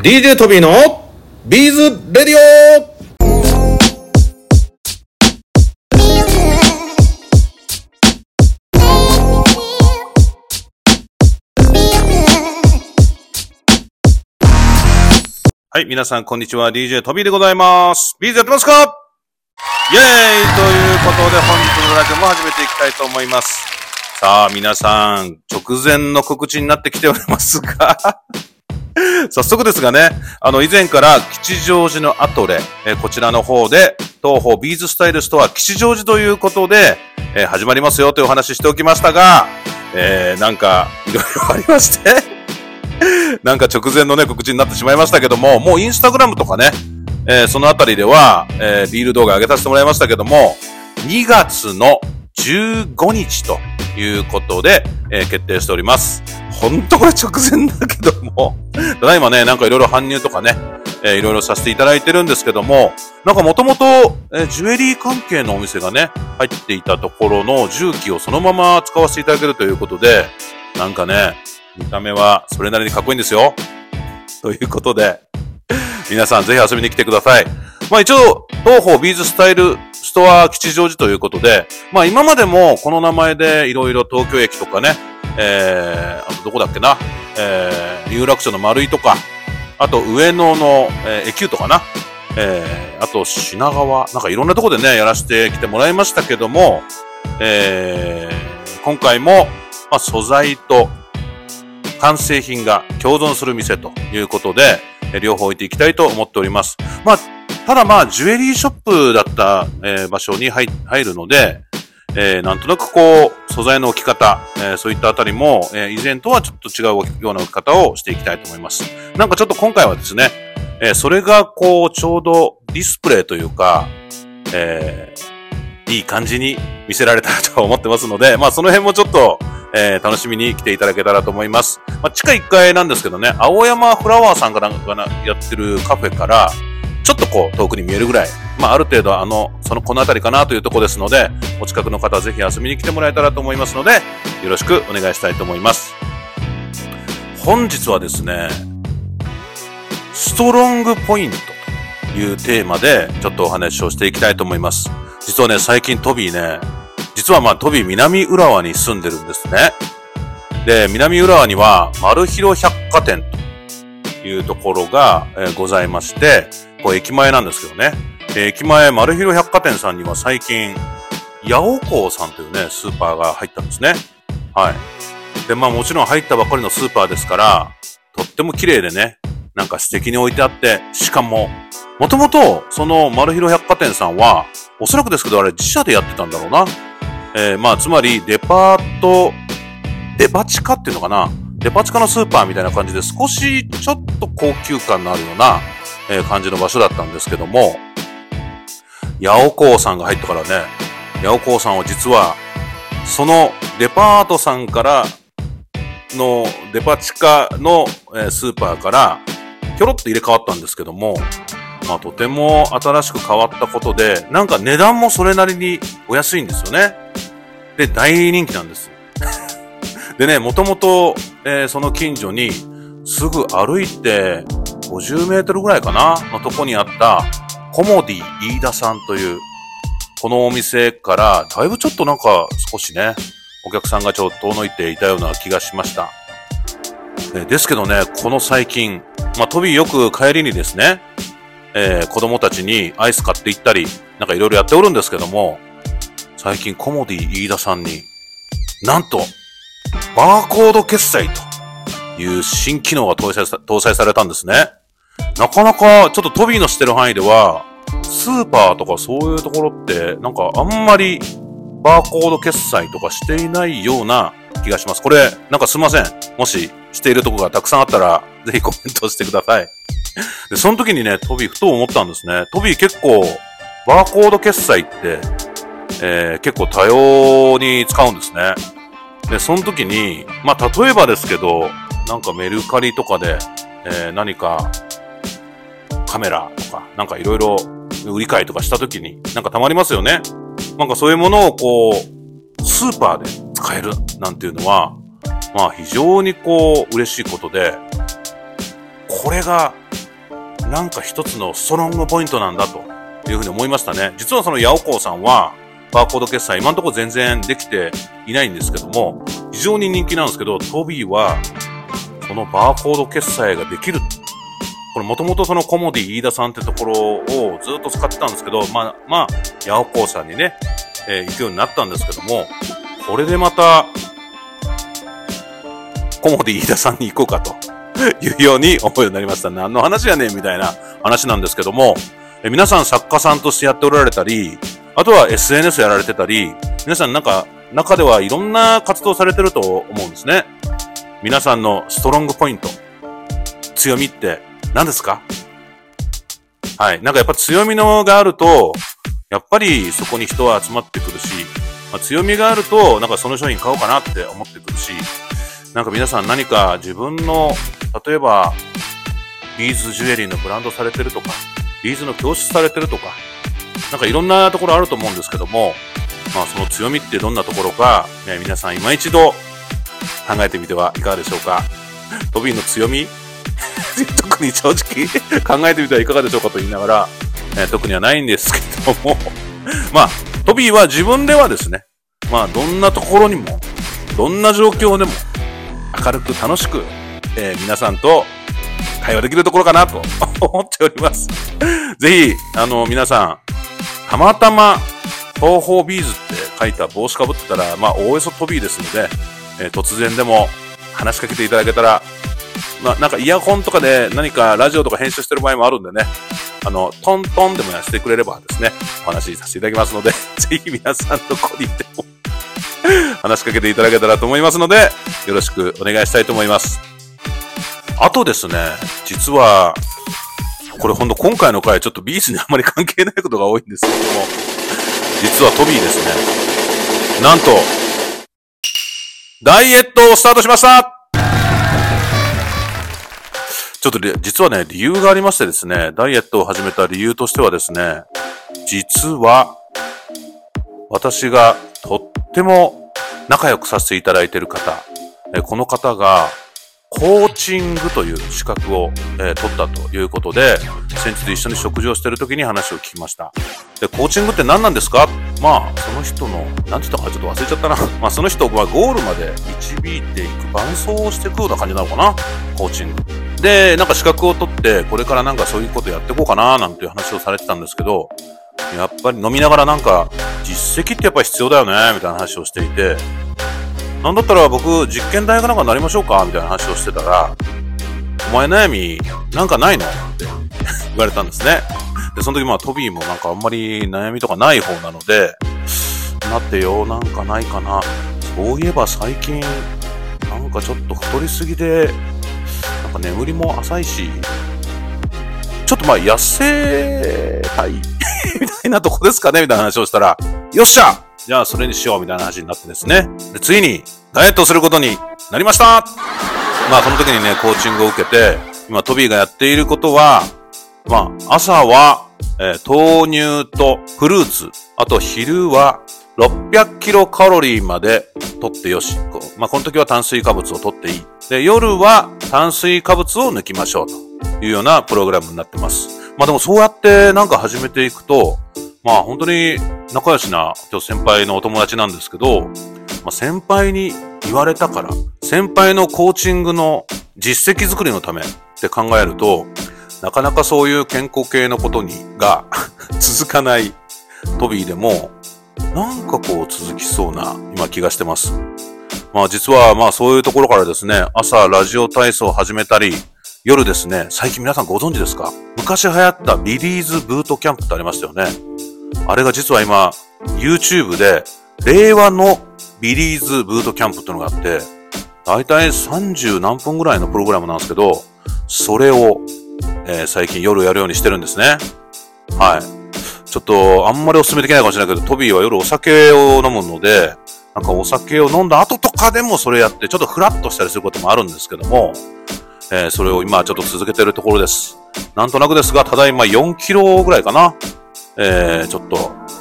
DJ トビーのビーズレディオはい、皆さん、こんにちは。DJ トビーでございます。ビーズやってますか？イェーイということで、本日のラジオも始めていきたいと思います。さあ、皆さん、直前の告知になってきておりますが、早速ですがね、あの、以前から吉祥寺のアトレ、えこちらの方で、トーホービーズスタイルストア吉祥寺ということで、え始まりますよというお話ししておきましたが、えーなんか、いろいろありまして、なんか直前のね、告知になってしまいましたけども、もうインスタグラムとかね、えーそのあたりでは、えーリール動画上げさせてもらいましたけども、2月の15日ということで、えー決定しております。ほんとこれ直前だけども、ただいまね、なんかいろいろ搬入とかね、えーいろいろさせていただいてるんですけども、なんかもともと、えージュエリー関係のお店がね、入っていたところの重機をそのまま使わせていただけるということで、なんかね、見た目はそれなりにかっこいいんですよ。ということで、皆さんぜひ遊びに来てください。まあ一応、東方ビーズスタイルストア吉祥寺ということで、まあ今までもこの名前でいろいろ東京駅とかね、えー、あとどこだっけな、えー、有楽町の丸井とか、あと上野の、えー、駅湯とかな、えー、あと品川、なんかいろんなとこでね、やらせてきてもらいましたけども、えー、今回も、まあ素材と完成品が共存する店ということで、え両方置いていきたいと思っております。まあ、ただまあ、ジュエリーショップだった、えー場所に入入るので、えーなんとなくこう、素材の置き方、えーそういったあたりも、えー以前とはちょっと違うような置き方をしていきたいと思います。なんかちょっと今回はですね、えそれがこう、ちょうどディスプレイというか、えいい感じに見せられたらと思ってますので、まあその辺もちょっと、えー楽しみに来ていただけたらと思います。まあ地下1階なんですけどね、青山フラワーさんがなんかやってるカフェから、ちょっとこう遠くに見えるぐらい、まあある程度あの、そのこの辺りかなというとこですので、お近くの方はぜひ遊びに来てもらえたらと思いますので、よろしくお願いしたいと思います。本日はですね、ストロングポイントというテーマでちょっとお話をしていきたいと思います。実はね、最近トビーね、実はまあトビー南浦和に住んでるんですね。で、南浦和には、丸広百貨店というところが、えーございまして、こう駅前なんですけどね。駅前丸広百貨店さんには最近、八百港さんというね、スーパーが入ったんですね。はい。で、まあもちろん入ったばかりのスーパーですから、とっても綺麗でね、なんか素敵に置いてあって、しかも、もともと、その丸広百貨店さんは、おそらくですけど、あれ自社でやってたんだろうな。えーまあ、つまり、デパート、デパ地下っていうのかなデパ地下のスーパーみたいな感じで、少しちょっと高級感のあるような、えー感じの場所だったんですけども、八百港さんが入ったからね、八百港さんは実は、そのデパートさんからのデパ地下の、えースーパーから、ひょろっと入れ替わったんですけども、まあとても新しく変わったことで、なんか値段もそれなりにお安いんですよね。で、大人気なんです。でね、もともと、えーその近所に、すぐ歩いて50メートルぐらいかなのとこにあった、コモディ飯田さんという、このお店から、だいぶちょっとなんか少しね、お客さんがちょっと遠のいていたような気がしました。えですけどね、この最近、まあ、トビーよく帰りにですね、えー子供たちにアイス買って行ったり、なんかいろいろやっておるんですけども、最近コモディ飯田さんに、なんと、バーコード決済という新機能が搭載されたんですね。なかなか、ちょっとトビーの知ってる範囲では、スーパーとかそういうところって、なんかあんまりバーコード決済とかしていないような気がします。これ、なんかすいません。もししているとこがたくさんあったら、ぜひコメントしてください。で、その時にね、トビーふと思ったんですね。トビー結構、バーコード決済って、えー結構多様に使うんですね。で、その時に、まあ、例えばですけど、なんかメルカリとかで、えー何か、カメラとか、なんかいろいろ売り買いとかした時に、なんかたまりますよね。なんかそういうものをこう、スーパーで使えるなんていうのは、まあ非常にこう、嬉しいことで、これが、なんか一つのストロングポイントなんだというふうに思いましたね。実はそのヤオコーさんは、バーコード決済、今のとこ全然できていないんですけども、非常に人気なんですけど、トビーは、そのバーコード決済ができる。これもともとそのコモディ飯田さんってところをずっと使ってたんですけど、まあ、まあ、ヤオコーさんにね、えー、行くようになったんですけども、これでまた、コモディ飯田さんに行こうかというように思うようになりました。何の話やねんみたいな話なんですけども、え皆さん作家さんとしてやっておられたり、あとは SNS やられてたり、皆さんなんか中ではいろんな活動されてると思うんですね。皆さんのストロングポイント、強みって何ですか？はい。なんかやっぱ強みのがあると、やっぱりそこに人は集まってくるし、まあ、強みがあると、なんかその商品買おうかなって思ってくるし、なんか皆さん何か自分の、例えば、ビーズジュエリーのブランドされてるとか、ビーズの教室されてるとか、なんかいろんなところあると思うんですけども、まあその強みってどんなところか、ね、皆さん今一度考えてみてはいかがでしょうか？トビーの強み 特に正直考えてみてはいかがでしょうかと言いながら、えー、特にはないんですけども まあ、トビーは自分ではですね、まあどんなところにも、どんな状況でも明るく楽しく、えー、皆さんと会話できるところかなと 思っております。ぜひ、あの、皆さん、たまたま、東方ビーズって書いた帽子かぶってたら、まあ、おおよそトビーですので、えー、突然でも話しかけていただけたら、まあ、なんかイヤホンとかで何かラジオとか編集してる場合もあるんでね、あの、トントンでもやしてくれればですね、お話しさせていただきますので、ぜひ皆さんのこに行っても話しかけていただけたらと思いますので、よろしくお願いしたいと思います。あとですね、実は、これほんと今回の回ちょっとビーズにあまり関係ないことが多いんですけども、実はトビーですね。なんと、ダイエットをスタートしましたょっと実はね、理由がありましてですね、ダイエットを始めた理由としてはですね、実は、私がとっても仲良くさせていただいている方、この方がコーチングという資格を、えー、取ったということで、先日一緒に食事をしている時に話を聞きました。で、コーチングって何なんですか？まあ、その人の、何て言ったかちょっと忘れちゃったな。まあ、その人はゴールまで導いていく、伴走をしていくような感じなのかな？コーチング。で、なんか資格を取って、これからなんかそういうことやっていこうかななんていう話をされてたんですけど、やっぱり飲みながらなんか、実績ってやっぱ必要だよねみたいな話をしていて、なんだったら僕、実験台かなんかなりましょうかみたいな話をしてたら、お前悩み、なんかないの？って言われたんですね。で、その時まあトビーもなんかあんまり悩みとかない方なので、なってよ、なんかないかな。そういえば最近、なんかちょっと太りすぎで、なんか眠りも浅いし、ちょっとまあ痩せたいみたいなとこですかねみたいな話をしたら、よっしゃじゃあそれにしようみたいな話になってですね。で、ついにダイエットすることになりましたまあその時にね、コーチングを受けて、今トビーがやっていることは、まあ朝は、えー、豆乳とフルーツ、あと昼は600キロカロリーまで取ってよし。まあこの時は炭水化物を取っていい。で、夜は炭水化物を抜きましょうというようなプログラムになってます。まあでもそうやってなんか始めていくと、まあ本当に仲良しな今日先輩のお友達なんですけど、まあ、先輩に言われたから、先輩のコーチングの実績作りのためって考えると、なかなかそういう健康系のことにが 続かないトビーでも、なんかこう続きそうな今気がしてます。まあ実はまあそういうところからですね、朝ラジオ体操を始めたり、夜ですね、最近皆さんご存知ですか？昔流行ったビリーズブートキャンプってありましたよね。あれが実は今、YouTube で、令和のビリーズブートキャンプっていうのがあって、だいたい30何分ぐらいのプログラムなんですけど、それを、えー、最近夜やるようにしてるんですね。はい。ちょっと、あんまりお勧めできないかもしれないけど、トビーは夜お酒を飲むので、なんかお酒を飲んだ後とかでもそれやって、ちょっとフラッとしたりすることもあるんですけども、えー、それを今ちょっと続けてるところです。なんとなくですが、ただいま4キロぐらいかな。えー、ちょっと、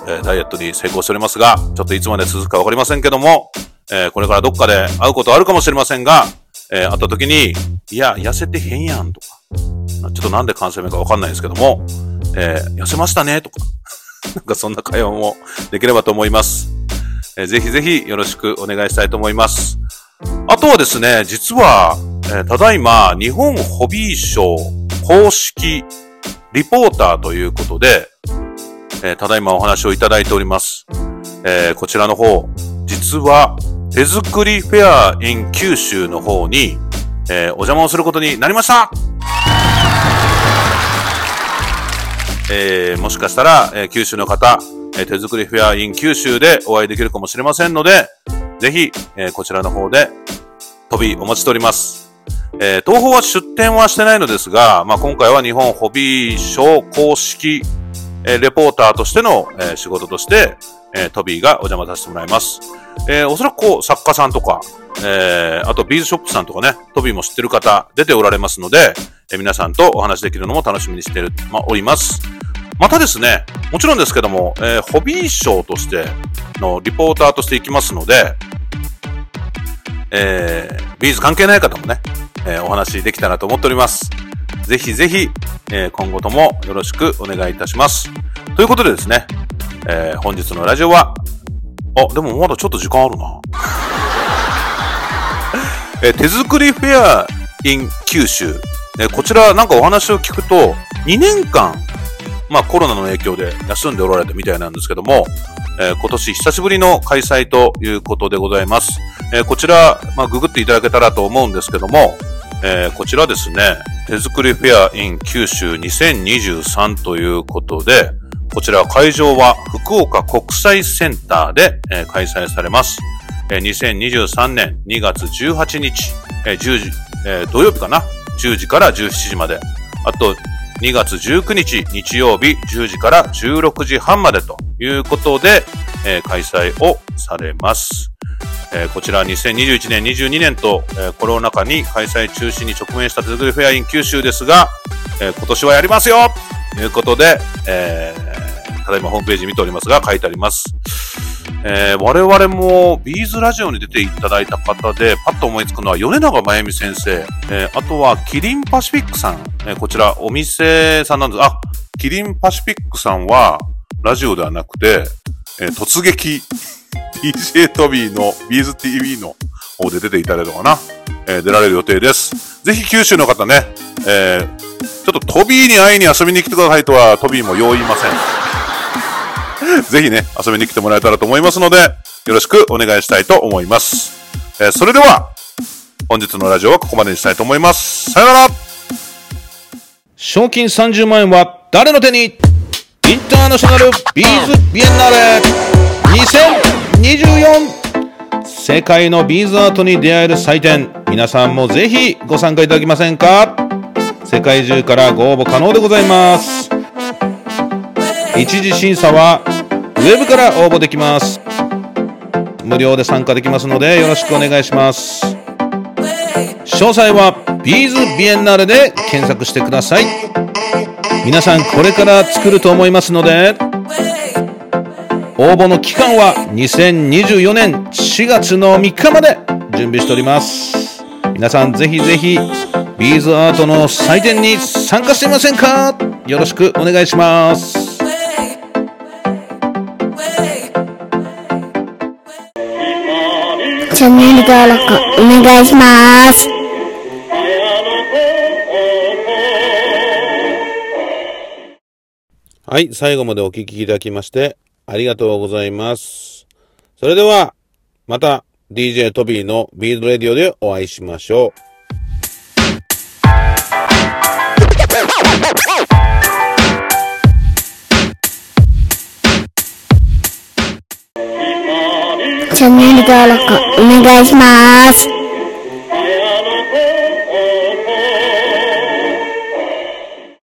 えー、ダイエットに成功しておりますが、ちょっといつまで続くかわかりませんけども、えー、これからどっかで会うことあるかもしれませんが、えー、会った時に、いや、痩せてへんやんとか、ちょっとなんで関西弁かわかんないんですけども、えー、痩せましたねとか、なんかそんな会話もできればと思います。えーぜひぜひよろしくお願いしたいと思います。あとはですね、実は、えーただいま、日本ホビーショー公式リポーターということで、えーただいまお話をいただいております。えーこちらの方、実は、手作りフェア in 九州の方に、えお邪魔をすることになりましたえーもしかしたら、えー九州の方、え手作りフェア in 九州でお会いできるかもしれませんので、ぜひ、えこちらの方で飛びお待ちしております。え東宝は出店はしてないのですが、まあ、今回は日本ホビーショー公式、えレポーターとしての、え仕事として、えトビーがお邪魔させてもらいます。えおそらくこう、作家さんとか、えーあとビーズショップさんとかね、トビーも知ってる方出ておられますので、え皆さんとお話できるのも楽しみにしてる、まあ、おります。またですね、もちろんですけども、えーホビーショーとしてのリポーターとして行きますので、えービーズ関係ない方もね、えーお話できたらと思っております。ぜひぜひ、えー今後ともよろしくお願いいたします。ということでですね、えー本日のラジオは、あ、でもまだちょっと時間あるな。えー手作りフェア in 九州。えーこちらなんかお話を聞くと、2年間、まあコロナの影響で休んでおられたみたいなんですけども、えー今年久しぶりの開催ということでございます。えーこちら、まあググっていただけたらと思うんですけども、えーこちらですね、手作りフェア in 九州2023ということで、こちら会場は福岡国際センターで、えー開催されます。えー2023年2月18日、えー10時、えー土曜日かな ?10 時から17時まで。あと、2月19日日曜日10時から16時半までということで、えー開催をされます。えーこちら2021年、22年と、えーコロナ禍に開催中止に直面した手作りフェアイン九州ですが、え今年はやりますよということで、えただいまホームページ見ておりますが書いてあります。えー我々もビーズラジオに出ていただいた方で、パッと思いつくのは米長真由美先生、えーあとはキリンパシフィックさん、えーこちらお店さんなんです。あ、キリンパシフィックさんはラジオではなくて、え突撃 DJ トビーのビーズ TV の方で出ていただいたのかな、え出られる予定です。ぜひ九州の方ね、えちょっとトビーに会いに遊びに来てくださいとはトビーも用意ません。ぜひね、遊びに来てもらえたらと思いますので、よろしくお願いしたいと思います。えーそれでは、本日のラジオはここまでにしたいと思います。さよなら。賞金30万円は誰の手に？インターナショナルビーズビエンナーレ。2024世界のビーズアートに出会える祭典。皆さんもぜひご参加いただけませんか？世界中からご応募可能でございます。一次審査はウェブから応募できます。無料で参加できますのでよろしくお願いします。詳細はビーズビエンナーレで検索してください。皆さんこれから作ると思いますので応募の期間は2024年4月の3日まで準備しております。皆さんぜひぜひビーズアートの祭典に参加してみませんか？よろしくお願いします。チャンネル登録お願いします。はい最後までお聞きいただきましてありがとうございますそれではまた DJ トビーのビードレディオでお会いしましょうチャンネル登録お願いします。